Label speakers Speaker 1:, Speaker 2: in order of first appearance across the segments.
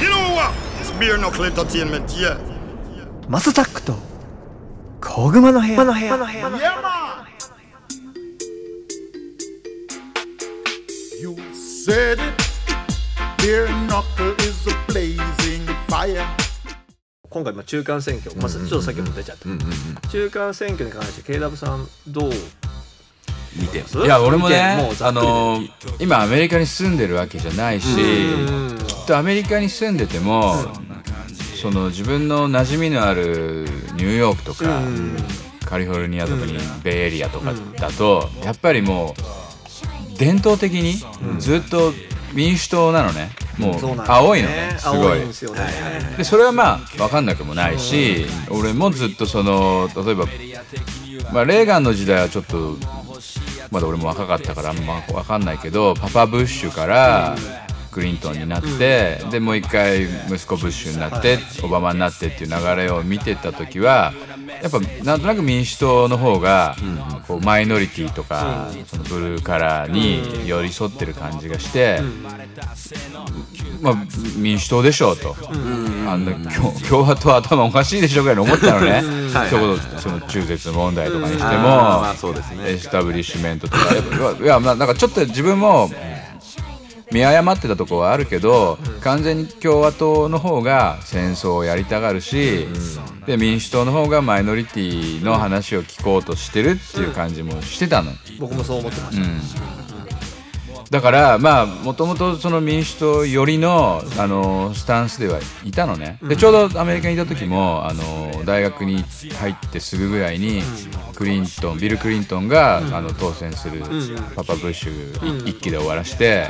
Speaker 1: You know
Speaker 2: マスタックと小熊の部屋の部屋
Speaker 3: の部屋
Speaker 2: 今回、中間選挙、まあ、ちょっとさっきも出ちゃった、中間選挙に関して、K ラさん、どう？
Speaker 4: 見て。
Speaker 2: ます
Speaker 5: いや俺もねあ
Speaker 2: もうざっくりで。
Speaker 5: のー今アメリカに住んでるわけじゃないし
Speaker 2: うん。
Speaker 5: きっとアメリカに住んでてもその自分の馴染みのあるニューヨークとかカリフォルニアとかにベイエリアとかだとやっぱりもう伝統的にずっと民主党なのね。もう青いのねすごい。
Speaker 2: で
Speaker 5: それはまあ分かんなくもないし俺もずっとその例えば、まあ、レーガンの時代はちょっとまだ俺も若かったからあんま分かんないけどパパブッシュからクリントンになって、でもう一回息子ブッシュになって、オバマになってっていう流れを見てた時はやっぱなんとなく民主党の方が、こうマイノリティとか、そのブルーカラーに寄り添ってる感じがして。まあ、民主党でしょうと、あん。な共共和党頭おかしいでしょぐらいに思ったのね、
Speaker 4: はい
Speaker 5: そういうことその中絶問題とかにしても、エスタブリッシュメントとかやっぱいやまあなんかちょっと自分も見誤ってたところはあるけど、完全に共和党の方が戦争をやりたがるし、で民主党の方がマイノリティの話を聞こうとしてるっていう感じもしてたの。
Speaker 2: 僕もそう思ってました、
Speaker 5: だからまあもともとその民主党寄りのあのスタンスではいたのね。でちょうどアメリカにいた時もあの大学に入ってすぐぐらいにクリントンビル・クリントンがあの当選するパパ・ブッシュ一期で終わらして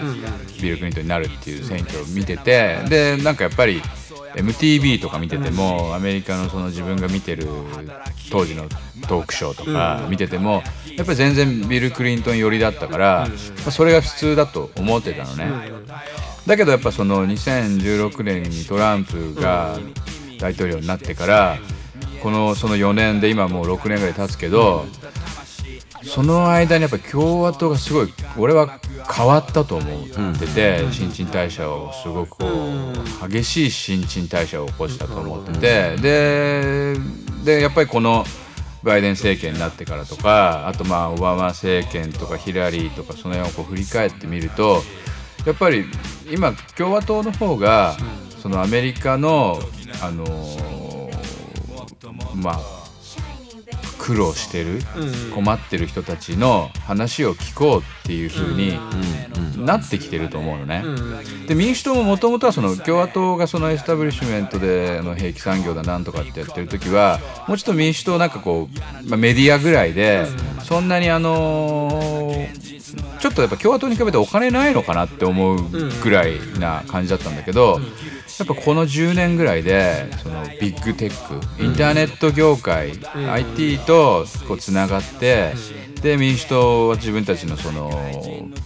Speaker 5: ビル・クリントンになるっていう選挙を見ててでなんかやっぱり MTV とか見ててもアメリカのその自分が見てる当時のトークショーとか見ててもやっぱり全然ビル・クリントン寄りだったから、まあ、それが普通だと思ってたのね。だけどやっぱその2016年にトランプが大統領になってからこのその4年で今もう6年ぐらい経つけどその間にやっぱ共和党がすごい俺は変わったと思ってて新陳代謝をすごくこう激しい新陳代謝を起こしたと思っててででやっぱりこのバイデン政権になってからとかあとまあオバマ政権とかヒラリーとかその辺をこう振り返ってみるとやっぱり今共和党の方がそのアメリカのあのーまあ苦労してる困ってる人たちの話を聞こうっていう風になってきてると思うのね。で民主党ももともとはその共和党がそのエスタブリッシュメントであの兵器産業だなんとかってやってる時はもうちょっと民主党なんかこう、まあ、メディアぐらいでそんなにあのーちょっとやっぱ共和党に比べてお金ないのかなって思うぐらいな感じだったんだけど、やっぱこの10年ぐらいでそのビッグテックインターネット業界、IT とこうつながって、で民主党は自分たちのその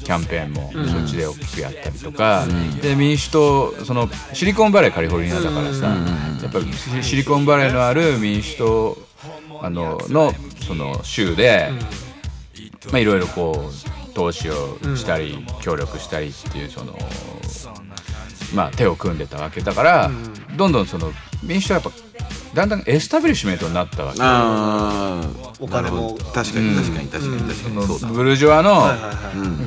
Speaker 5: キャンペーンもそっちで大きくやったりとか、で民主党そのシリコンバレーカリフォルニアだからさ、やっぱシリコンバレーのある民主党あののその州で、まあ、いろいろこう投資をしたり、協力したりっていうその、まあ、手を組んでたわけだから、どんどんその民主党はやっぱだんだんエスタブリッシュメントになったわけ。
Speaker 2: お金も
Speaker 4: 確かに確かに確かに確かに。そうだ。
Speaker 5: ブルジョワの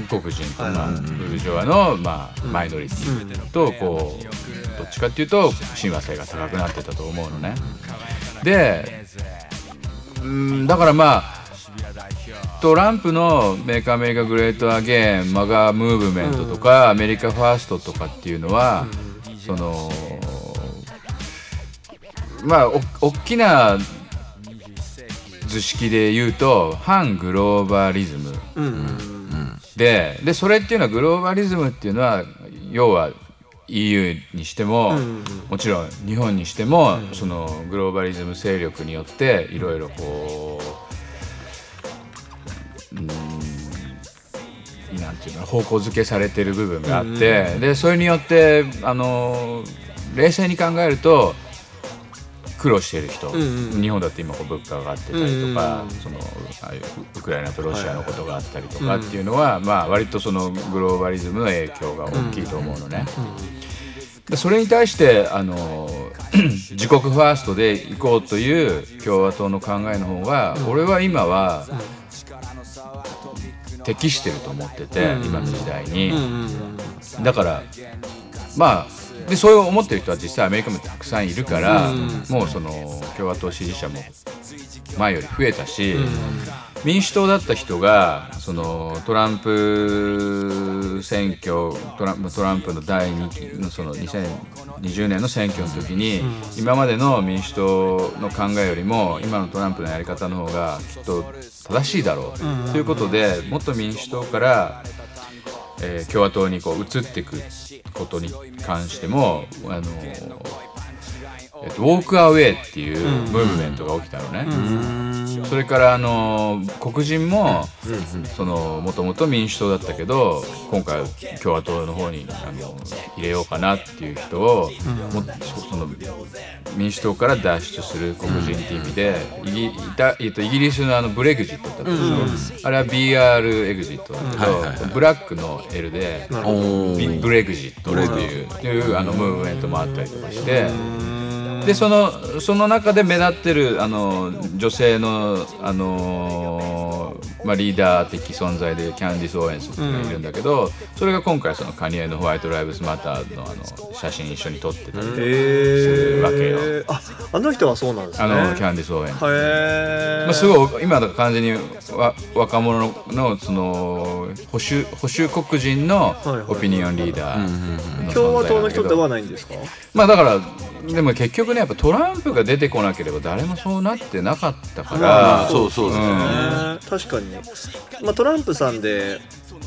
Speaker 5: 黒人とか、ブルジョワの、まあ、マイノリティとこうどっちかっていうと親和性が高くなってたと思うのね。でうんだからまあトランプの「Make America Great Again」 MAGA movement とか、アメリカファーストとかっていうのは、そのまあお大きな図式で言うと反グローバリズム。ででそれっていうのはグローバリズムっていうのは要は EU にしても、もちろん日本にしても、そのグローバリズム勢力によっていろいろこうなんていうの方向づけされてる部分があって、でそれによってあの冷静に考えると苦労している人、日本だって今こう物価が上がってたりとか、そのああいうウクライナとロシアのことがあったりとかっていうのは、まあ割とそのグローバリズムの影響が大きいと思うのね。でそれに対してあの 自国ファーストで行こうという共和党の考えの方が、俺は今は、適してると思ってて、今の時代に、だからまあでそう思ってる人は実際アメリカもたくさんいるから、もうその共和党支持者も前より増えたし、民主党だった人がそのトランプ選挙トラントランプの第2期のその2020年の選挙の時に、今までの民主党の考えよりも今のトランプのやり方の方がきっと正しいだろう。ということで元民主党からえー共和党にこう移っていくことに関してもあの、えっと、ウォークアウェイっていうムーブメントが起きたのね。それからあの黒人もそのもともと民主党だったけど今回共和党の方にあの入れようかなっていう人を、もそその民主党から脱出する黒人っていう意味でイギいたえっとイギリスのあのブレグジットだったでしょ、あれは BR エグジットだけど、
Speaker 4: はいはいはい。
Speaker 5: ブラックの L でブレグジットっていうっていうあのムーブメントもあったりとかして。でそのその中で目立ってるあの女性の、あのまあ、リーダー的存在でキャンディス・オーエンスがいるんだけど、それが今回そのカニエのホワイト・ライブズ・マターのあの写真一緒に撮ってたり
Speaker 2: へえ
Speaker 5: わけよ。
Speaker 2: ああの人はそうなんですね。
Speaker 5: あのキャンディス・オーエンス。まあ、すごい今だから完全にわ若者のその保守保守黒人のオピニオンリーダー
Speaker 2: 共和党の人ではないんですか？
Speaker 5: まあだからでも結局ねやっぱトランプが出てこなければ誰もそうなってなかったから、
Speaker 4: まあそうそうですね、
Speaker 2: ね確かに、まあ、トランプさんで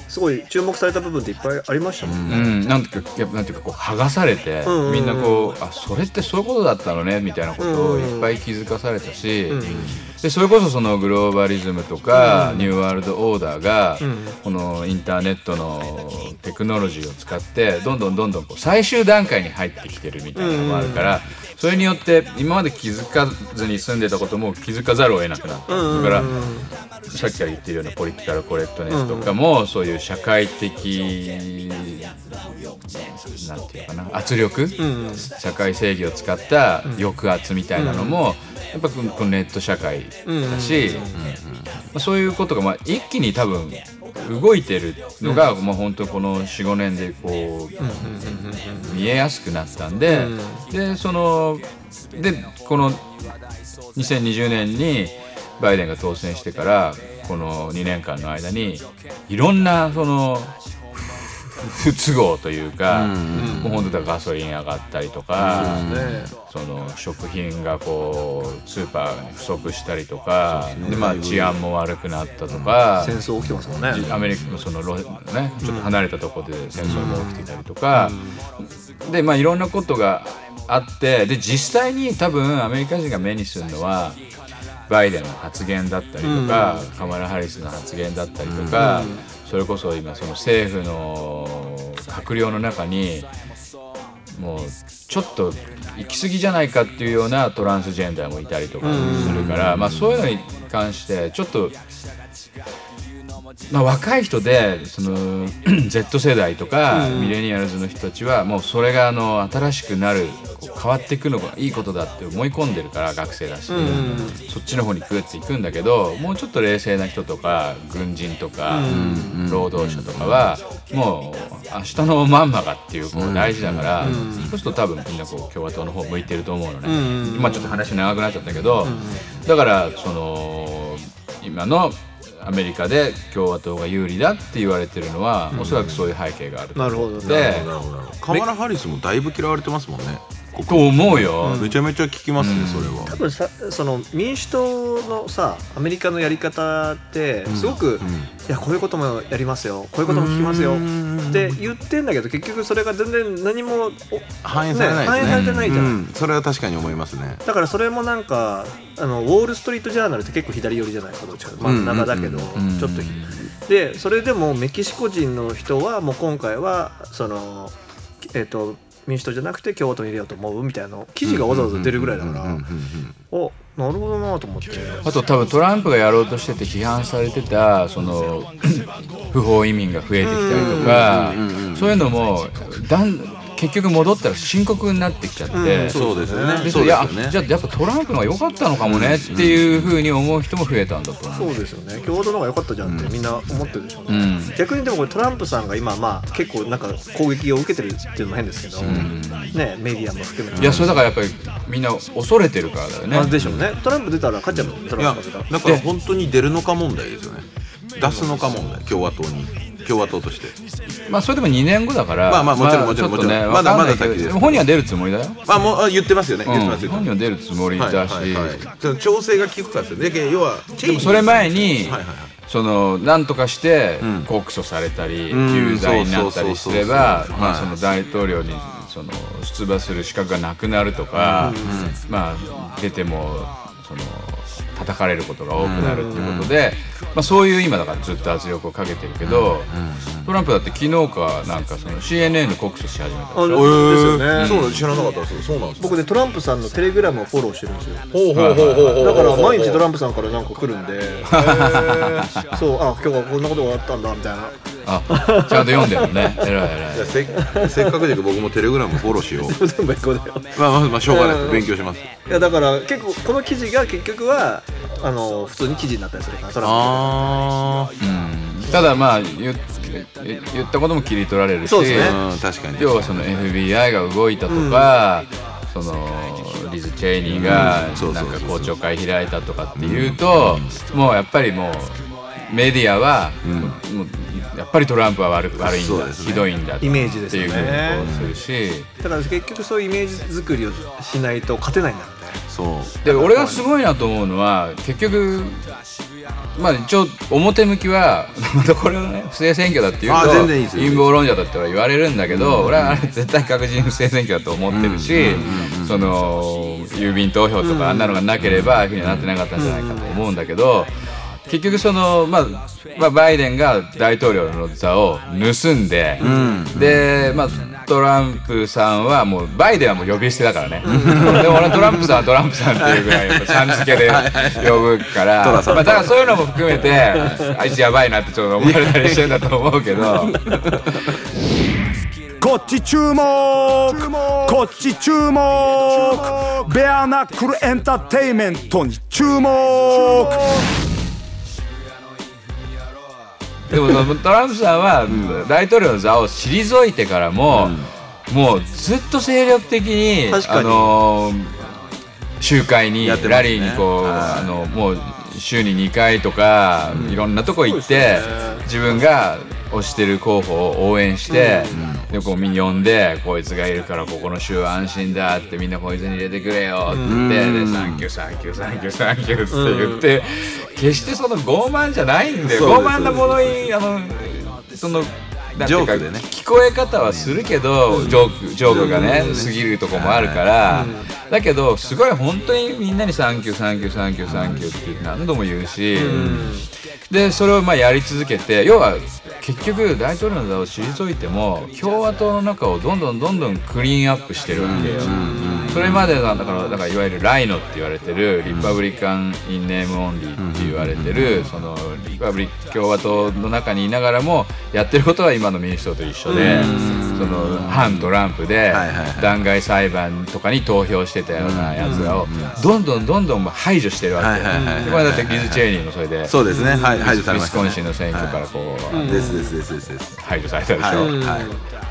Speaker 2: すごい注目された部分っていっぱいありましたもんね、
Speaker 5: うん、なんていうかやっぱなんていうかこう剥がされて、
Speaker 2: うん。うんうん
Speaker 5: みんなこうあそれってそういうことだったのねみたいなことをいっぱい気づかされたし、でそれこそそのグローバリズムとか、ニューワールドオーダーが、このインターネットのテクノロジーを使ってどんどんどんどんこう最終段階に入ってきてるみたいなのもあるから、それによって今まで気づかずに住んでたことも気づかざるを得なくなった、だからさっきから言ってるようなポリティカルコレクトネスとかも、そういう社会的なんていうかな圧力、社会正義を使った抑圧みたいなのも、やっぱこのネット社会だし、まあそういうことがまあ一気に多分動いてるのが、まあ本当この45年でこう、見えやすくなったんで、でそのでこの2020年にバイデンが当選してからこの2年間の間にいろんなその不不都合というか、もう本当だガソリン上がったりとか、その食品がこうスーパーに不足したりとかで、まあ、治安も悪くなったとか。
Speaker 2: 戦争起きてますもんね。
Speaker 5: アメリカのそのロ、ね、ちょっと離れたところで戦争も起きてたりとか、でまあいろんなことがあってで実際に多分アメリカ人が目にするのはバイデンの発言だったりとか、カマラ・ハリスの発言だったりとか、それこそ今その政府の閣僚の中にもうちょっと行き過ぎじゃないかっていうようなトランスジェンダーもいたりとかするから、まあ、そういうのに関してちょっとまあ、若い人でその Z 世代とかミレニアルズの人たちはもうそれがあの新しくなる変わっていくのがいいことだって思い込んでるから学生だし、そっちの方にグッていくんだけどもうちょっと冷静な人とか軍人とか労働者とかはもう明日のまんまがっていうこう大事だからそうすると多分みんなこう共和党の方向いてると思うのね。まあちょっと話長くなっちゃったけどだからその今のアメリカで共和党が有利だって言われてるのは、おそらくそういう背景があると
Speaker 2: なるほど。
Speaker 5: で
Speaker 2: ね
Speaker 4: カマラ・ハリスもだいぶ嫌われてますもんね
Speaker 5: と思うよ、
Speaker 4: めちゃめちゃ聞きますね、それは。
Speaker 2: 多分さその民主党のさアメリカのやり方ってすごく、いやこういうこともやりますよ。こういうことも聞きますよ。って言ってんだけど結局それが全然何もお
Speaker 4: 反映されないですね。
Speaker 2: 反映されてないじゃん、
Speaker 4: うん、それは確かに思いますね。
Speaker 2: だからそれもなんかあのウォール・ストリート・ジャーナルって結構左寄りじゃないですかどっちか真ん中だけど、
Speaker 5: ん。
Speaker 2: ちょっと。ひでそれでもメキシコ人の人はもう今回はそのえっ、と民主党じゃなくて共和党に入れようと思うみたいなの記事がわざわざ出るぐらいだから、おなるほどなと思って。
Speaker 5: あと多分トランプがやろうとしてて批判されてたその不法移民が増えてきたりとかそういうのもだん結局戻ったら深刻になってきちゃって、
Speaker 2: うん
Speaker 4: そうですよね。
Speaker 5: で
Speaker 4: そう
Speaker 5: いや
Speaker 4: ですよね。
Speaker 5: じゃあやっぱトランプの方が良かったのかもねっていうふうに思う人も増えたんだと思う。
Speaker 2: そうですよね。共和党の方が良かったじゃんってみんな思ってるでしょうね、
Speaker 5: うん。
Speaker 2: 逆にでもこれトランプさんが今まあ結構なんか攻撃を受けてるっていうのも変ですけど、ねメディアも含めて。
Speaker 5: いやそれだからやっぱりみんな恐れてるからだよね。
Speaker 2: まあでしょうね。トランプ出たら勝っちゃうもんト
Speaker 4: いや
Speaker 2: ランプが出たら。
Speaker 4: だから本当に出るのか問題ですよね。出すのか問題共和党に共和党として。
Speaker 5: まあそれでも2年後だから
Speaker 4: まあまあもちろんもちろん
Speaker 5: ち
Speaker 4: ろん。まだまだ先です。
Speaker 5: 本人は出るつもりだよ。
Speaker 4: まあもうあ言ってますよね。言ってます
Speaker 5: うん
Speaker 4: よ。
Speaker 5: 本人は出るつもりだし、
Speaker 4: はいはいはい。調整が効くかですよね。で要は
Speaker 5: でもそれ前に、
Speaker 4: はいはいはい。
Speaker 5: その何とかして
Speaker 4: ん。
Speaker 5: 告訴されたり、
Speaker 4: うん
Speaker 5: 有罪になったりすれば大統領にその出馬する資格がなくなるとか、まあ出てもその叩かれることが多くなるっていうことで、まあ、そういう今だからずっと圧力をかけてるけど、トランプだって昨日かなんかその CNN 告訴し始めた
Speaker 2: あ
Speaker 5: で
Speaker 2: すよね、
Speaker 4: そうなん知らなかったです。そうなんです
Speaker 2: 僕ねトランプさんのテレグラムをフォローしてるんですよ。
Speaker 4: ほうほうほうほう。ほう
Speaker 2: だから毎日トランプさんからなんか来るんで。そうあ今日はこんなことがあったんだみたいな
Speaker 5: あちゃんと読んでるのね。偉い偉い。
Speaker 4: じゃあせっせっかくだけど僕もテレグラムフォローしよう。
Speaker 2: 全部英語だよ
Speaker 4: まあまあまあしょうがない。勉強します。
Speaker 2: いやだから結構この記事が結局はあの普通に記事になったりするからトラン
Speaker 4: あ
Speaker 5: うん。ただまあ言言言ったことも切り取られるし
Speaker 2: そうですね。
Speaker 4: あうん確かに。
Speaker 5: 要はその FBI が動いたとか、そのリズ・チェイニーがなんか公聴会開いたとかっていうと、もうやっぱりもうメディアは、もうやっぱりトランプは悪悪いんだ、
Speaker 4: ね
Speaker 5: ひどいんだ
Speaker 2: イメージですよね。
Speaker 5: っていうふうにこうするし。
Speaker 2: プだから結局そういうイメージ作りをしないと勝てないんだろうね
Speaker 4: そう。
Speaker 5: で俺がすごいなと思うのは結局まあ一応表向きはまたこれをね不正選挙だっていう
Speaker 4: あ
Speaker 5: と
Speaker 4: 全然いいですよ。
Speaker 5: 陰謀論者だっては言われるんだけど、俺はあれ絶対確実に不正選挙だと思ってるし、その郵便投票とかあんなのがなければああいうふうにはなってなかったんじゃないかと思うんだけど。結局その、まあ、まあバイデンが大統領の座を盗んで、で、まあ、トランプさんはもうバイデンはもう呼び捨てだからね、でも俺はトランプさんはトランプさんっていうぐらいさん付けで呼ぶから。まあ、だからそういうのも含めてあいつやばいなってちょっと思われたりしてんだと思うけど。
Speaker 3: こっち注目。こっち注目。ベアナックルエンターテイメントに注目
Speaker 5: でもトランプさんは大統領の座を退いてからも、もうずっと精力的にあのー集会に、
Speaker 4: ね。
Speaker 5: ラリーにこう、
Speaker 4: はい。
Speaker 5: あのもう週に2回とか、いろんなとこ行って、自分が推してる候補を応援して、でこうみんな呼んでこいつがいるからここの州は安心だってみんなこいつに入れてくれよって言って、でサンキューサンキューサンキューサンキューって言って、決してその傲慢じゃないん
Speaker 4: です。
Speaker 5: 傲慢なものにあのその
Speaker 4: ジョークでね。
Speaker 5: 聞こえ方はするけど、ジョークジョークがね過ぎるとこもあるから、だけどすごい本当にみんなに「サンキューサンキューサンキューサンキュー」って何度も言うし、でそれをまあやり続けて要は結局大統領の座を退いても共和党の中をどんどんどんどんクリーンアップしてるわけよ。それまでのだからだからいわゆる RINO って言われてる Republican in name only って言われてるその Republi 共和党の中にいながらもやってることは今の民主党と一緒でその反トランプで弾劾裁判とかに投票してたようなやつらをどんどんどんどん排除してるわけこれだってリズ・チェイニーもそれで
Speaker 4: そうですね。はい排除され
Speaker 5: ウィスコンシンの選挙からこう排除されたでしょ、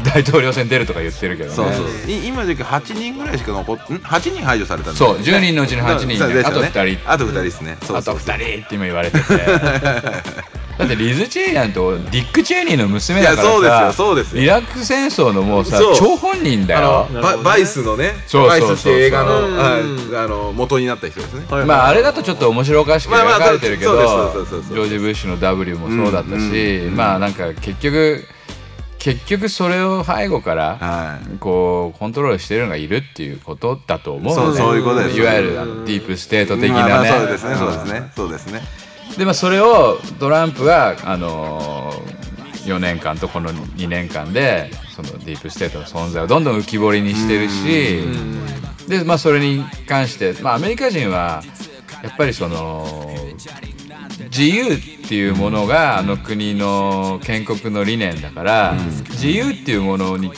Speaker 5: 大統領選出るとか言ってるけどね。
Speaker 4: そうそうい今だけ8人ぐらいしか残っん？8人排除されたんだ
Speaker 5: そう10人のうちの8人
Speaker 4: で
Speaker 5: あと2人
Speaker 4: あと2人ですね。そう
Speaker 5: あと
Speaker 4: そう。そう
Speaker 5: 2人って今言われてて。だってリズ・チェイニーなんてディック・チェイニーの娘だからさ
Speaker 4: いやそうですよそうですよ。
Speaker 5: イラク戦争のもうさ張本人だ
Speaker 4: あ
Speaker 5: よ
Speaker 4: のババイスのね
Speaker 5: そうそうそうそう。
Speaker 4: バイスって映画のああの元になった人ですね。
Speaker 2: はい
Speaker 5: まああれだとちょっと面白おかしく描かれてるけどジョージ・ブッシュの W もそうだったしまあなんか結局結局それを背後から
Speaker 4: はい。
Speaker 5: こうコントロールしてるのがいるっていうことだと思うのね。
Speaker 4: そうそういうことです。
Speaker 5: いわゆるディープステート的なね。
Speaker 4: あそうですね。そうですね。そうですね。
Speaker 5: でまあそれをトランプはあのー4年間とこの2年間でそのディープステートの存在をどんどん浮き彫りにしてるしでまあそれに関してまあアメリカ人はやっぱりその自由っていうものがあの国の建国の理念だから、自由っていうものに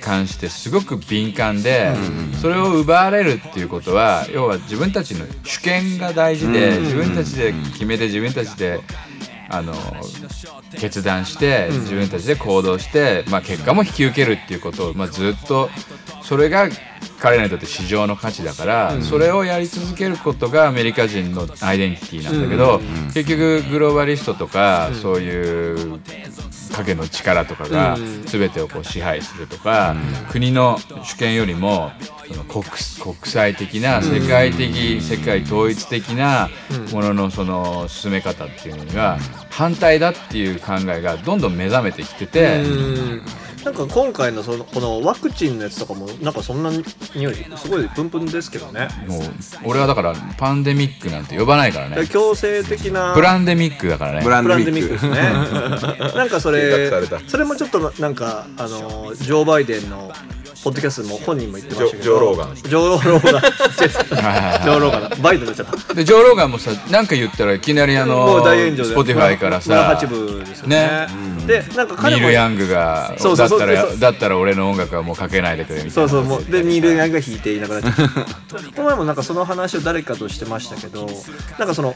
Speaker 5: 関してすごく敏感で、それを奪われるっていうことは要は自分たちの主権が大事で、自分たちで決めて自分たちであの決断して自分たちで行動して、まあ、結果も引き受けるっていうことを、まあ、ずっとそれが彼らにとって市場の価値だから、それをやり続けることがアメリカ人のアイデンティティなんだけど、結局グローバリストとか、そういう影の力とかが全てをこう支配するとか、国の主権よりもその国国際的な世界的、世界統一的なもののその進め方っていうのには反対だっていう考えがどんどん目覚めてきてて。
Speaker 2: うんなんか今回のそのこのワクチンのやつとかもなんかそんな匂いすごいプンプンですけどね。
Speaker 5: もう俺はだからパンデミックなんて呼ばないからね。
Speaker 2: 強制的な
Speaker 5: ブランデミックだからね。
Speaker 4: ブランデミック
Speaker 2: ですね。なんかそれ それもちょっとなんかあのジョー・バイデンのポッドキャストも本人も言ってましたけど。
Speaker 4: ジョジョーローガン。
Speaker 2: ジョー・ローガン。ジョー・ローガン。だバイデンになっちゃった。
Speaker 5: でジョー・ローガンもさ何か言ったらいきなりあ
Speaker 2: もう大炎上で。
Speaker 5: スポティファイから
Speaker 2: 村八分ですよね。でなんか
Speaker 5: ニ
Speaker 2: 彼も
Speaker 5: ール・ヤングが
Speaker 2: そう
Speaker 5: だったらだったら俺の音楽はもうかけないでくれみたいな。
Speaker 2: そうそうもうでニール・ヤングが弾いていなくなっちゃった。この前もなんかその話を誰かとしてましたけどなんかその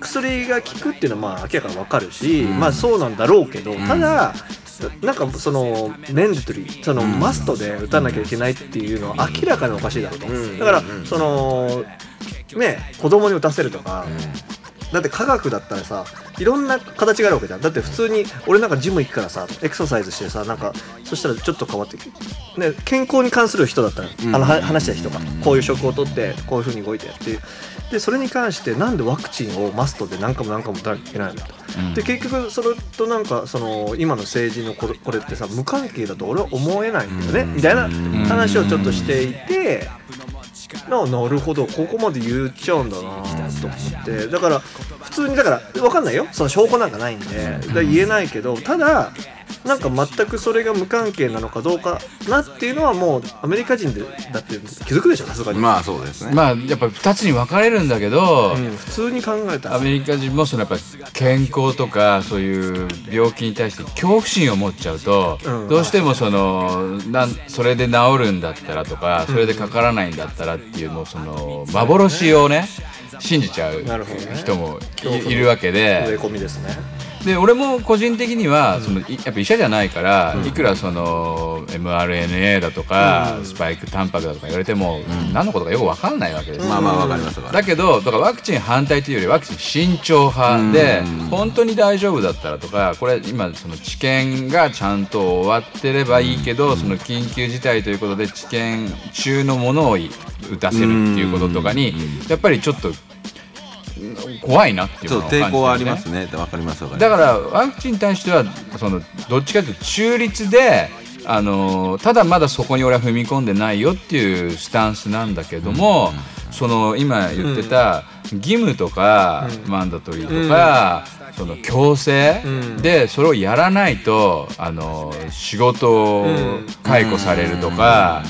Speaker 2: 薬が効くっていうのはまあ明らかに分かるし、まあそうなんだろうけど、ただなんかその mandatory そのマストで打たなきゃいけないっていうのは明らかにおかしいだろうと、だからそのね子供に打たせるとか、だって科学だったらさいろんな形があるわけじゃん。だって普通に俺なんかジム行くからさエクササイズしてさなんかそしたらちょっと変わってね健康に関する人だったら、あのは話した人がこういう食をとってこういうふうに動いてやってでそれに関してなんでワクチンをマストで何回も何回も打たなきゃいけないのと、で結局それとなんかその今の政治のこれこれってさ無関係だと俺は思えないんだよね、みたいな話をちょっとしていて。ななるほどここまで言っちゃうんだなと思って。だから普通にだから分かんないよ。その証拠なんかないんで。言えないけどただなんか全くそれが無関係なのかどうかなっていうのはもうアメリカ人でだって気づくでしょさすがに、
Speaker 4: まあそうですね。
Speaker 5: まあやっぱ2つに分かれるんだけど、
Speaker 2: うん、普通に考えたら。
Speaker 5: アメリカ人もそのやっぱ健康とかそういう病気に対して恐怖心を持っちゃうと、
Speaker 2: うん。
Speaker 5: どうしてもそのなんそれで治るんだったらとかそれでかからないんだったらっていうもうその幻をね信じちゃう人もいいるわけ
Speaker 2: 植
Speaker 5: で
Speaker 2: え込みですね
Speaker 5: で俺も個人的にはそのいやっぱ医者じゃないからいくらその mRNA だとかスパイクタンパクだとか言われても何のことかよく分かんないわけですよ。
Speaker 4: まあまあわかります
Speaker 5: だけどだからワクチン反対というよりワクチン慎重派で本当に大丈夫だったらとかこれ今その治験がちゃんと終わってればいいけどその緊急事態ということで治験中のものを打たせるっていうこととかにやっぱりちょっと怖いなっていうのをね。
Speaker 4: 抵抗はありますね。わかりますわかります。
Speaker 5: だからワクチンに対してはそのどっちかというと中立であのただまだそこに俺は踏み込んでないよっていうスタンスなんだけども、その今言ってた義務とか、マンダトリーとか、その強制でそれをやらないとあの仕事を解雇されるとか。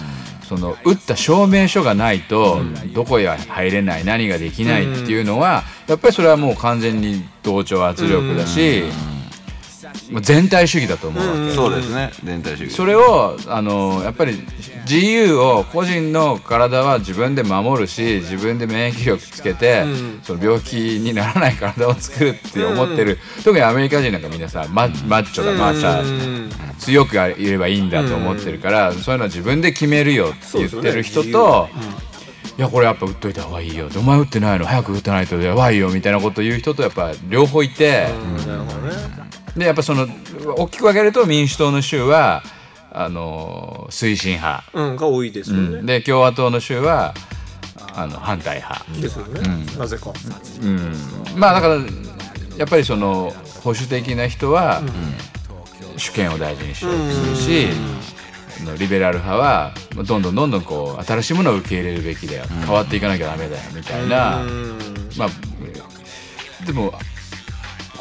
Speaker 5: その打った証明書がないとどこへ入れない何ができないっていうのはやっぱりそれはもう完全に同調圧力だしまあ全体主義だと思うわけ。
Speaker 4: そうですね。全体主義。
Speaker 5: それをあのやっぱり自由を個人の体は自分で守るし自分で免疫力つけて、その病気にならない体を作るって思ってる、特にアメリカ人なんかみんなさママッチョだマッチャ強くいればいいんだと思ってるから、そういうのは自分で決めるよって言ってる人と。いやこれやっぱ打っといた方がいいよ。お前打ってないの？早く打たないとやばいよ。みたいなこと言う人とやっぱ両方いて、
Speaker 2: なるほどね
Speaker 5: でやっぱその大きく分けると民主党の州はあの推進派、
Speaker 2: うんが多いですよね、
Speaker 5: で共和党の州はあの反対派、
Speaker 2: ですよね、なぜか。
Speaker 5: うん、まあだからやっぱりその保守的な人は、主権を大事にしようとするし、あのリベラル派はどんどんどんどんこう新しいものを受け入れるべきだよ、変わっていかなきゃダメだよみたいな、まあでも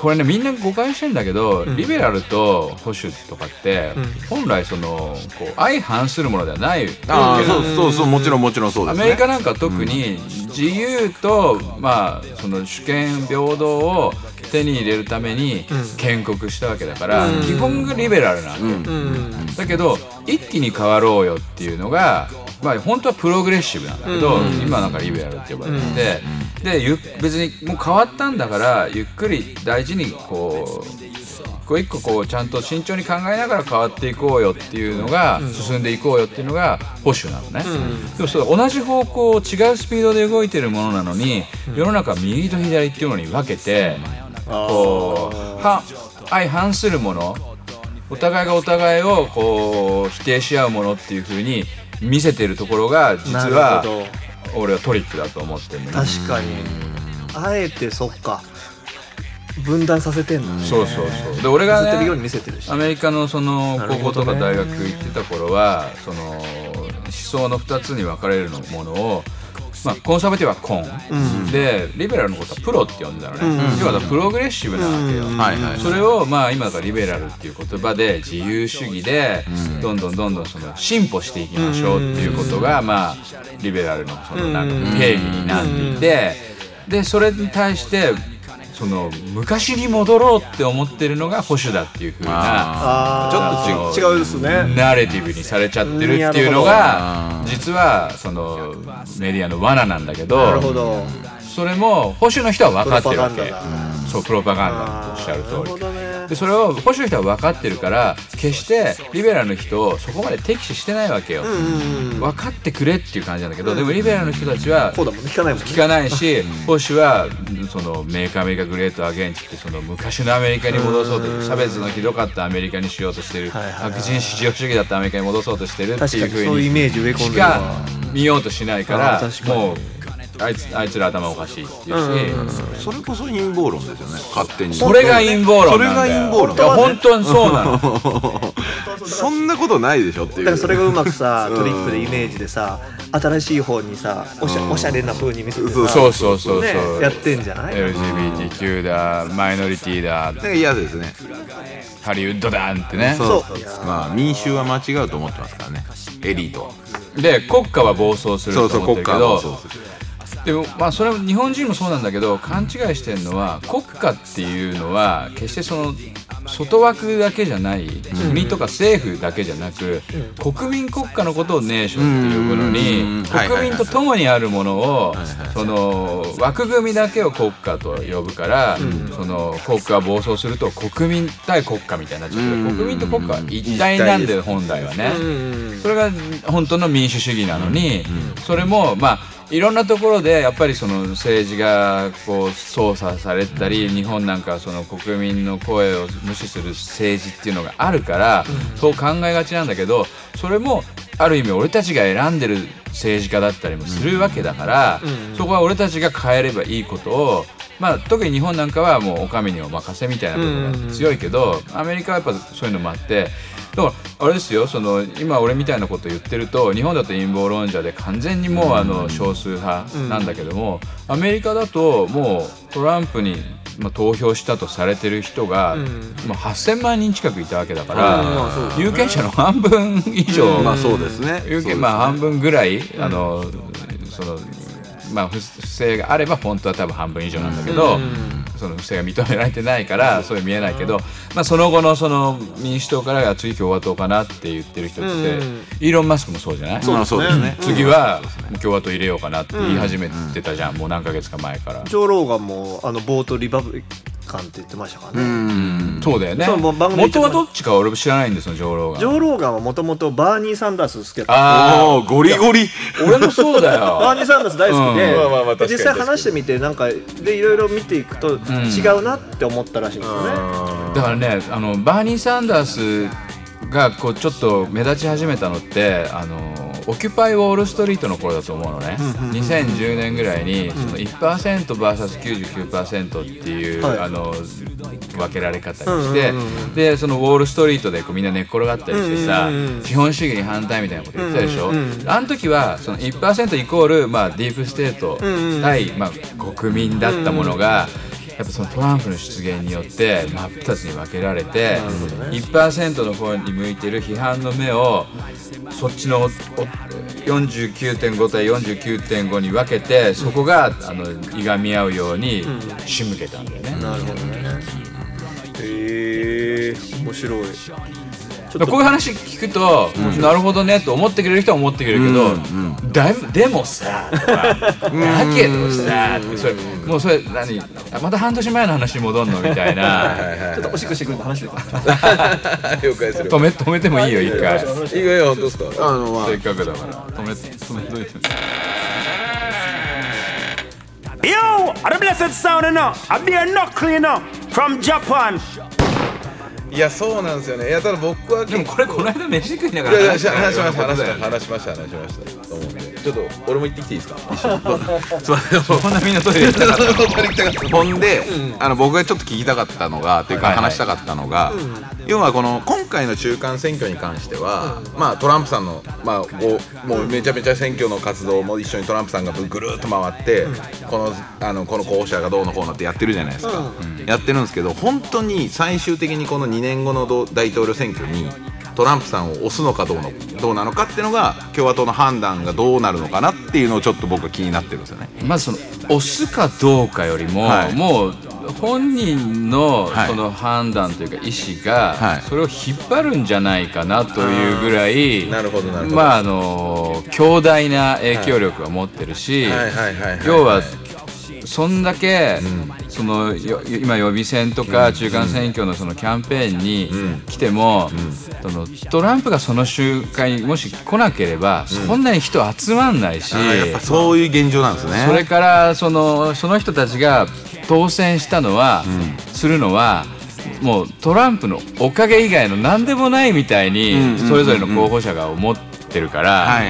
Speaker 5: これねみんな誤解してんだけど、リベラルと保守とかって、本来そのこう相反するものではない
Speaker 4: ああそうそうそうもちろんもちろんそうですね。
Speaker 5: アメリカなんか特に自由と、まあ、その主権平等を手に入れるために建国したわけだから、基本がリベラルなわけ、だけど一気に変わろうよっていうのが、まあ、本当はプログレッシブなんだけど、今なんかリベラルって呼ばれてて、でゆ別にもう変わったんだからゆっくり大事にこう一個一個こうちゃんと慎重に考えながら変わっていこうよっていうのが、進んでいこうよっていうのが保守なのね、でもそれ同じ方向違うスピードで動いてるものなのに、世の中は右と左っていうのに分けて、こうは相反するものお互いがお互いをこう否定し合うものっていう風に見せてるところが実
Speaker 2: な
Speaker 5: は俺はトリックだと思ってるのね
Speaker 2: 確かに。あえてそっか。分断させてんのね。
Speaker 5: そうそうそう。で俺がねアメリカのその高校とか大学行ってた頃はその思想の2つに分かれるのものをまあ、コンサバティブはコン、でリベラルのことはプロって呼んでたのね、要はプログレッシブなわけよ、
Speaker 4: はいはい。
Speaker 5: それをまあ今だからリベラルっていう言葉で自由主義でどんどんどんどんその進歩していきましょうっていうことがまあリベラルのそのなんか定義になっていてでそれに対してその昔に戻ろうって思ってるのが保守だっていうふうな
Speaker 2: あ
Speaker 5: ちょっと
Speaker 2: ー違うですね。
Speaker 5: ナレティブにされちゃってるっていうのが実はそのメディアの罠なんだけ
Speaker 2: なる
Speaker 5: ど
Speaker 2: ほど。
Speaker 5: それも保守の人は分かってるわけ。
Speaker 2: プロパガンダだ。
Speaker 5: そうプロパガンダとおっしゃる
Speaker 2: なるほ
Speaker 5: 通り
Speaker 2: どね
Speaker 5: でそれを保守の人は分かってるから決してリベラルの人をそこまで敵視してないわけよ。分かってくれっていう感じなんだけどでもリベラルの人たちは
Speaker 2: こうだもんね。聞かないもんね。
Speaker 5: 聞かないし、保守はそのメイクアメリカグレートアゲンチってその昔のアメリカに戻そうと差別のひどかったアメリカにしようとしてる白人至上主義だったアメリカに戻そうとしてるっていうふうにしか見ようとしないからもうあいつあいつら頭おかしいっていうし、
Speaker 4: それこそ陰謀論ですよね。勝手に。
Speaker 5: それが陰謀論なんだよ。
Speaker 4: それが陰謀論
Speaker 5: いや本当にそうなの。
Speaker 4: そんなことないでしょっていう。
Speaker 2: だからそれがうまくさトリップでイメージでさ新しい方にさおしゃおしゃれな風に見せてさ
Speaker 4: そう
Speaker 5: そうそうそう。
Speaker 2: ね
Speaker 5: そう
Speaker 2: やってんじゃない
Speaker 5: ？LGBTQ だマイノリティだ。
Speaker 4: なんか嫌ですね。
Speaker 5: ハリウッドだってね。
Speaker 2: そう。
Speaker 4: まあ民衆は間違うと思ってますからね。エリートは。
Speaker 5: で国家は暴走すると
Speaker 4: そうそう
Speaker 5: 思ってるけど
Speaker 4: 国家はそうする
Speaker 5: でもまあそれは日本人もそうなんだけど勘違いしてるのは国家っていうのは決してその外枠だけじゃない国とか政府だけじゃなく国民国家のことをネーションって呼ぶの
Speaker 4: うん
Speaker 5: に国民と共にあるものをその枠組みだけを国家と呼ぶからその国家が暴走すると国民対国家みたいになっちゃう。けど国民と国家は一体なんだよ本来はね。それが本当の民主主義なのに、それもまあいろんなところでやっぱりその政治がこう操作されたり日本なんかはその国民の声を無視する政治っていうのがあるから、そう考えがちなんだけどそれもある意味俺たちが選んでる政治家だったりもするわけだから、そこは俺たちが変えればいいことをまあ、特に日本なんかはもうお上にお任せみたいな部分が強いけど、アメリカはやっぱそういうのもあってだからあれですよその今俺みたいなこと言ってると日本だと陰謀論者で完全にもうあの少数派なんだけども、アメリカだともうトランプに、まあ、投票したとされてる人が、まあ、8,000万人近くいたわけだから、有権者の半分以上、
Speaker 4: まあそうですね。
Speaker 5: 有権まあ半分ぐらい、あのそのまあ不不正があれば本当は多分半分以上なんだけど、その不正が認められてないからそういう見えないけど、まあ、その後のその民主党からが次共和党かなって言ってる人って、イーロン・マスクもそうじゃない、
Speaker 4: まあそうですね。
Speaker 5: 次は共和党入れようかなって言い始めてたじゃん、もう何ヶ月か前から。
Speaker 2: ジョー・ローガンもあの冒頭リバブリカンって言ってましたからね、
Speaker 5: そうだよね。
Speaker 2: そうもう番組で
Speaker 5: 元はどっちか俺も知らないんですよ上ロー
Speaker 2: ジョー・ローガンはもともとバーニー・サンダース好きだった。
Speaker 5: あ
Speaker 4: おーゴリゴリ。
Speaker 5: あ俺もそうだよ。
Speaker 2: バーニー・サンダース大好きで、
Speaker 5: うん。
Speaker 4: まあまあまあ確かに
Speaker 2: 実際話してみてなんかでいろいろ見ていくと違うなって思ったらしいんですよね、
Speaker 5: だからねあのバーニー・サンダースがこうちょっと目立ち始めたのってあのOccupy Wall Street の頃だと思うのね、2010年ぐらいにその 1%vs99% っていう、
Speaker 2: はい。
Speaker 5: あの分けられ方にして、でそのウォール・ストリートでこうみんな寝っ転がったりしてさ、資本主義に反対みたいなこと言ってたでしょ、あの時はその1%イコール、まあ、ディープステート対、まあ、国民だったものが、っぱそのトランプの出現によって真っ二つに分けられて、1%の方に向いてる批判の目をそっちの49.5対49.5に分けてそこがあのいがみ合うように仕向けたんだよね。
Speaker 2: なるほどねへえ面白い
Speaker 5: こういう話聞くと、なるほどねと思ってくれる人は思ってくれるけど、だでもさとか だけどさそれもうそれ何？あまた半年前の話に戻んのみたいな。
Speaker 2: ちょっとおしっこしてくるの話で。
Speaker 4: 了解する。
Speaker 5: 止め止めてもいいよ一回。せ
Speaker 4: いいよ本当ですか？あのまあ。
Speaker 5: っかくだから。止め止めといて。
Speaker 3: Yo, are the blessed sound enough? You from Japan.
Speaker 4: いやそうなんですよね。いやただ僕は
Speaker 5: でもこれこの間飯食いながら
Speaker 4: いやいやし話しました話しま
Speaker 5: 話
Speaker 4: した話しました話しました。と思うんで。ちょっと俺も行ってきていいですか？一緒に。すいません
Speaker 5: なみんなトイレ行きたかったの
Speaker 4: ほんで、あの僕がちょっと聞きたかったのがというか話したかったのが、要はこの今回の中間選挙に関しては、まあトランプさんのまあこうもうめちゃめちゃ選挙の活動も一緒にトランプさんがぐるっと回って、このあのこの候補者がどうのこうのってやってるじゃないですか、やってるんですけど本当に最終的にこの2年後のど大統領選挙にトランプさんを押すのかどうのどうなのかっていうのが共和党の判断がどうなるのかなっていうのをちょっと僕は気になってるんですよね。
Speaker 5: まずその押すかどうかよりも、
Speaker 4: はい。
Speaker 5: もう本人の
Speaker 4: はい。
Speaker 5: その判断というか意思が
Speaker 4: はい。
Speaker 5: それを引っ張るんじゃないかなというぐらい、
Speaker 4: なるほどなるほど。
Speaker 5: まああの強大な影響力を持ってるし要はそんだけ、そのよ今予備選とか中間選挙のそのキャンペーンに来ても、そのトランプがその集会にもし来なければ、そんなに人集まんないし。
Speaker 4: そういう現状なんですね。
Speaker 5: それからそのその人たちが当選したのは、するのはもうトランプのおかげ以外の何でもないみたいにそれぞれの候補者が思ってるから。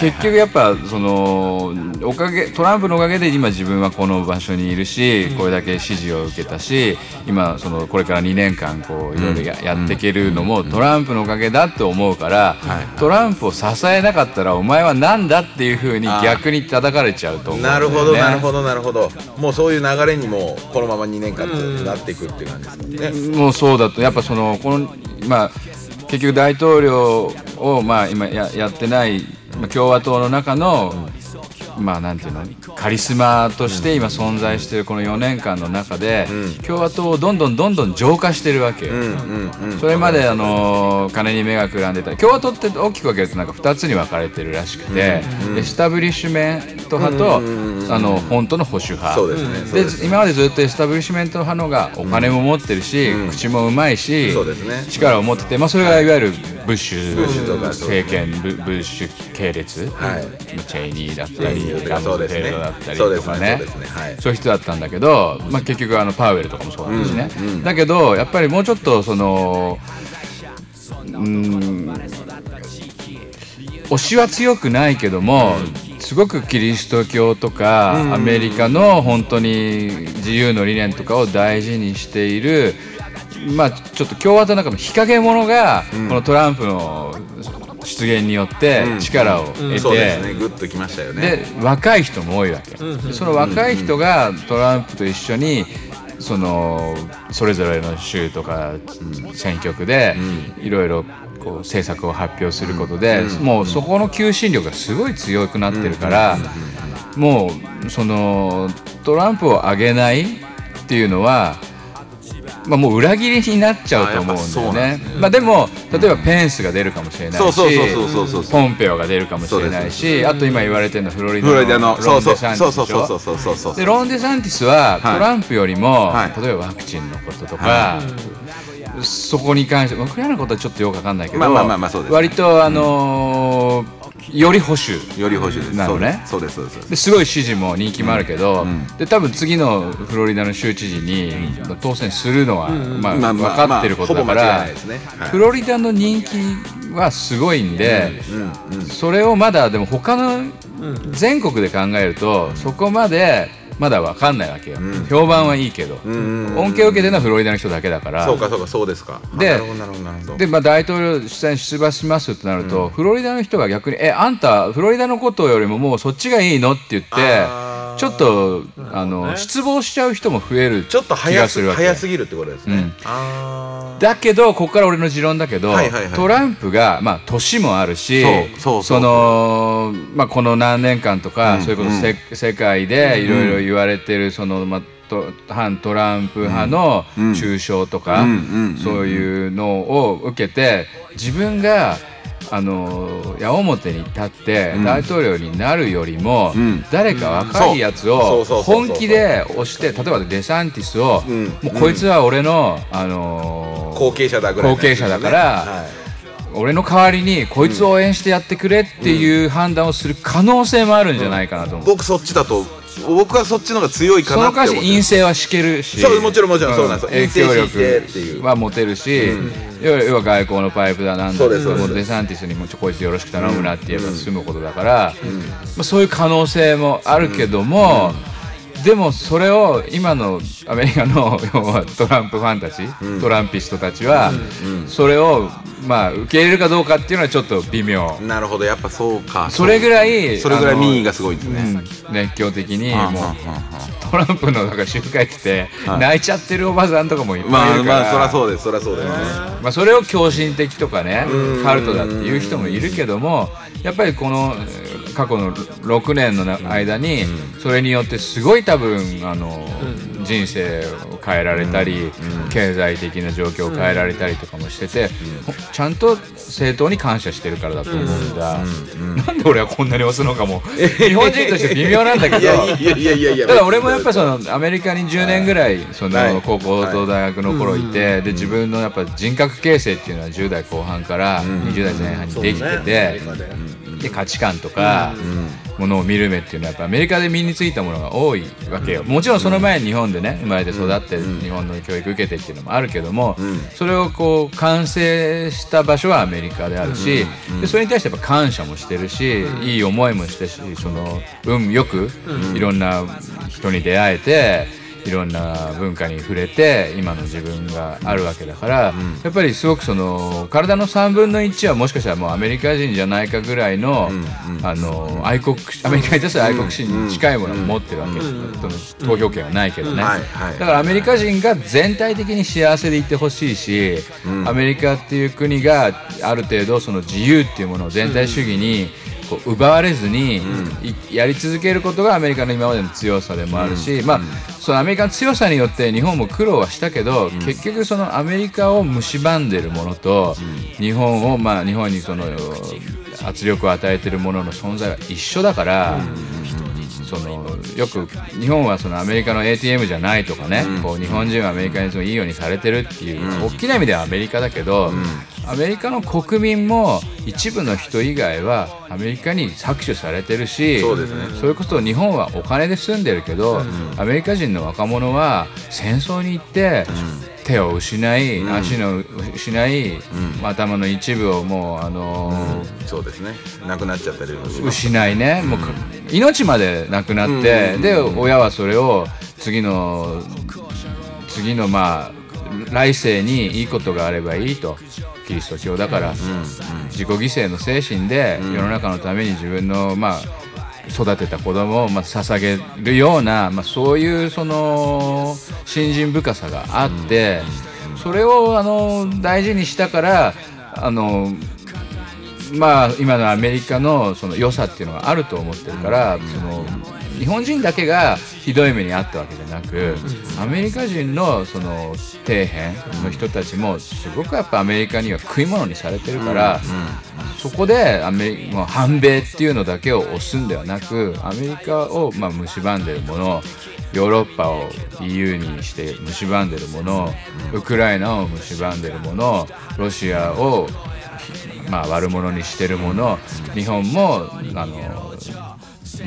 Speaker 5: 結局やっぱそのおかげトランプのおかげで今自分はこの場所にいるし、これだけ支持を受けたし今そのこれから2年間こういろいろや,、やっていけるのもトランプのおかげだって思うから、トランプを支えなかったらお前は何だっていうふうに逆に叩かれちゃうと思う。ね。
Speaker 4: なるほどなるほどなるほど。もうそういう流れにもこのまま2年間ずっとなっていくっていう感じですかね。
Speaker 5: もうそうだとやっぱそのこのまあ結局大統領をまあ今ややってない共和党の中のまあなんていうのカリスマとして今存在しているこの4年間の中で共和党をどんどんどんどん浄化してるわけ。よ。それまであの金に目がくらんでた。共和党って大きく分けるとなんか2つに分かれてるらしくてエスタブリッシュメント派とあの本当の保守派。
Speaker 4: ですね。
Speaker 5: 今までずっとエスタブリッシュメント派のがお金も持ってるし、口もうまいし、力を持ってて、まあ、それがい。わゆるブッシュ政権ブブッシュ系列、
Speaker 4: はい。
Speaker 5: チェイニーだったり
Speaker 4: そうですね。そうですね
Speaker 5: とかね。
Speaker 4: そうですねはい。
Speaker 5: そういう人だったんだけど、まあ、結局あのパウエルとかもそうなんですね、だけどやっぱりもうちょっとそのうん推しは強くないけども、すごくキリスト教とか、アメリカの本当に自由の理念とかを大事にしているまあちょっと共和党の中の日陰者が、このトランプの出現によって力を得て、
Speaker 4: そうですね。グッときましたよね。
Speaker 5: で若い人も多いわけ、でその若い人がトランプと一緒にそのそれぞれの州とか選挙区でいろいろこう政策を発表することで、もうそこの求心力がすごい強くなってるから、もうそのトランプを上げないっていうのは。まあ、もう裏切りになっちゃうと思うんだよね。まあ、でも例えばペンスが出るかもしれないしポンペオが出るかもしれないしあと今言われてるのはフロリダの
Speaker 4: フロ
Speaker 5: ン・デサンティスでロン・デサンティスは
Speaker 4: はい。
Speaker 5: トランプよりも、
Speaker 4: はい。
Speaker 5: 例えばワクチンのこととか、そこに関してウクライナのことはちょっとよくわかんないけど、
Speaker 4: まあまあまあまあそうです
Speaker 5: 割とあのーより保守。
Speaker 4: より保守です。
Speaker 5: なのね。
Speaker 4: そうです。そうです。です。
Speaker 5: ごい支持も人気もあるけど、で多分次のフロリダの州知事に当選するのは、まあ分かってることだからフロリダの人気はすごいんで、それをまだでも他の全国で考えるとそこまでまだ分かんないわけよ、評判はいいけど、恩恵を受けてるのはフロリダの人だけだから
Speaker 4: そうかそうかそうですか。
Speaker 5: で。で、まあ、大統領主催に出馬しますってなると、フロリダの人が逆に「えあんたフロリダのことよりももうそっちがいいの?」って言ってちょっとあの失望しちゃう人も増える
Speaker 4: ちょっと
Speaker 5: 気
Speaker 4: 早す
Speaker 5: がするわけ。
Speaker 4: 早すぎるってことですね。
Speaker 5: だけどここから俺の持論だけど、トランプが、まあ、年もあるし
Speaker 4: そ
Speaker 5: の、まあ、この何年間とか、
Speaker 4: うん
Speaker 5: そういうことせ、世界でいろいろ言われてるその、まあ、と反トランプ派の
Speaker 4: うん。
Speaker 5: 中傷とか、そういうのを受けて自分があの矢面に立って
Speaker 4: ん。
Speaker 5: 大統領になるよりも、
Speaker 4: ん。
Speaker 5: 誰か若いやつを本気で押して例えばデサンティスを、
Speaker 4: ん。
Speaker 5: もうこいつは俺の、あのー
Speaker 4: 後継者だぐらいの
Speaker 5: 後継者だから
Speaker 4: はい。
Speaker 5: 俺の代わりにこいつを応援してやってくれっていう判断をする可能性もあるんじゃないかなと思う、
Speaker 4: 僕そっちだと僕はそっちの方が強いかなって思って
Speaker 5: し陰性は敷けるし。
Speaker 4: そうもちろんもちろん。そうなんです
Speaker 5: 影響力は持てるし、要は要は外交のパイプだなんだもうデサンティスにもちょこいつよろしく頼むなって言えば済むことだから、まあ、そういう可能性もあるけども、でもそれを今のアメリカの要はトランプファンたち、トランピストたちは、それをまあ受け入れるかどうかっていうのはちょっと微妙。
Speaker 4: なるほど。やっぱそうか。
Speaker 5: それぐらい
Speaker 4: それぐらい民意がすごいですね、
Speaker 5: うん。熱狂的に
Speaker 4: はあ
Speaker 5: もうトランプのなんか集会来て
Speaker 4: はい。
Speaker 5: 泣いちゃってるおばさんとかもいっぱいい
Speaker 4: まあ
Speaker 5: るから、
Speaker 4: まあそりゃそうですそりゃそうですね。
Speaker 5: まあそれを狂信的とかねカルトだっていう人もいるけどもやっぱりこのえー過去の6年の間にそれによってすごい多分あの人生を変えられたり経済的な状況を変えられたりとかもしててほちゃんと正当に感謝してるからだと思うんだ。なんで俺はこんなに押すのかも。日本人として微妙なんだけど。だ俺もやっぱそのアメリカに10年ぐらいそ
Speaker 4: はい。
Speaker 5: の高校と大学の頃いてで自分のやっぱ人格形成っていうのは10代後半から20代前半にできててで価値観とかものを見る目っていうのはやっぱアメリカで身についたものが多いわけよ。もちろんその前に日本でね生まれて育って日本の教育受けてっていうのもあるけどもそれをこう完成した場所はアメリカであるしでそれに対してやっぱ感謝もしてるしいい思いもしてしその運よくいろんな人に出会えていろんな文化に触れて今の自分があるわけだから、やっぱりすごくその体の3分の1はもしかしたらもうアメリカ人じゃないかぐらいの,、あの愛国アメリカに対する愛国心に近いものを持ってるわけ、その投票権はないけどね、
Speaker 4: はいはい。
Speaker 5: だからアメリカ人が全体的に幸せでいてほしいし、アメリカっていう国がある程度その自由っていうものを全体主義にこう奪われずに、いやり続けることがアメリカの今までの強さでもあるし、まあそのアメリカの強さによって日本も苦労はしたけど、結局そのアメリカを蝕んでるものと、日本をまあ日本にその圧力を与えてるものの存在は一緒だから。そのよく日本はそのアメリカの ATM じゃないとかね、こう日本人はアメリカにそのいいようにされてるっていう、大きな意味ではアメリカだけど、アメリカの国民も一部の人以外はアメリカに搾取されてるし
Speaker 4: そうですね。
Speaker 5: それこそ日本はお金で住んでるけど、アメリカ人の若者は戦争に行って、手を失い、足の失い、頭の一部をもうあのー
Speaker 4: そうですね。なくなっちゃったり。
Speaker 5: 失いね、もうか命までなくなって、で親はそれを次の次のまあ来世にいいことがあればいいと。キリスト教だから、自己犠牲の精神で世の中のために自分のまあ育てた子供をまあ捧げるような、まあ、そういうその信心深さがあって、それをあの大事にしたからあのまあ今のアメリカのその良さっていうのがあると思ってるから、その日本人だけがひどい目に遭ったわけじゃなく、アメリカ人のその底辺の人たちもすごくやっぱアメリカには食い物にされてるから、そこでアメリ反米っていうのだけを押すんではなくアメリカをまあ蝕んでるものヨーロッパを EU にして蝕んでるものウクライナを蝕んでるものロシアをまあ、悪者にしてるもの日本もあの、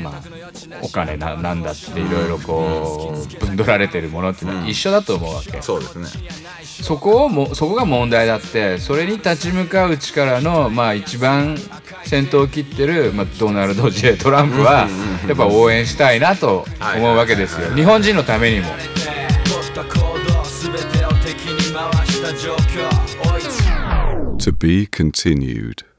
Speaker 5: まあ、お金ななんだっていろいろこうぶんどられてるものっていうのは一緒だと思うわけ、
Speaker 4: そうですね。
Speaker 5: そこをもそこが問題だってそれに立ち向かう力の、まあ、一番先頭を切ってる、まあ、ドナルド・ J・ トランプはやっぱ応援したいなと思うわけですよ。日本人のためにも。
Speaker 6: 取った行動全てを敵に回した状況。追いつ
Speaker 7: To be continued.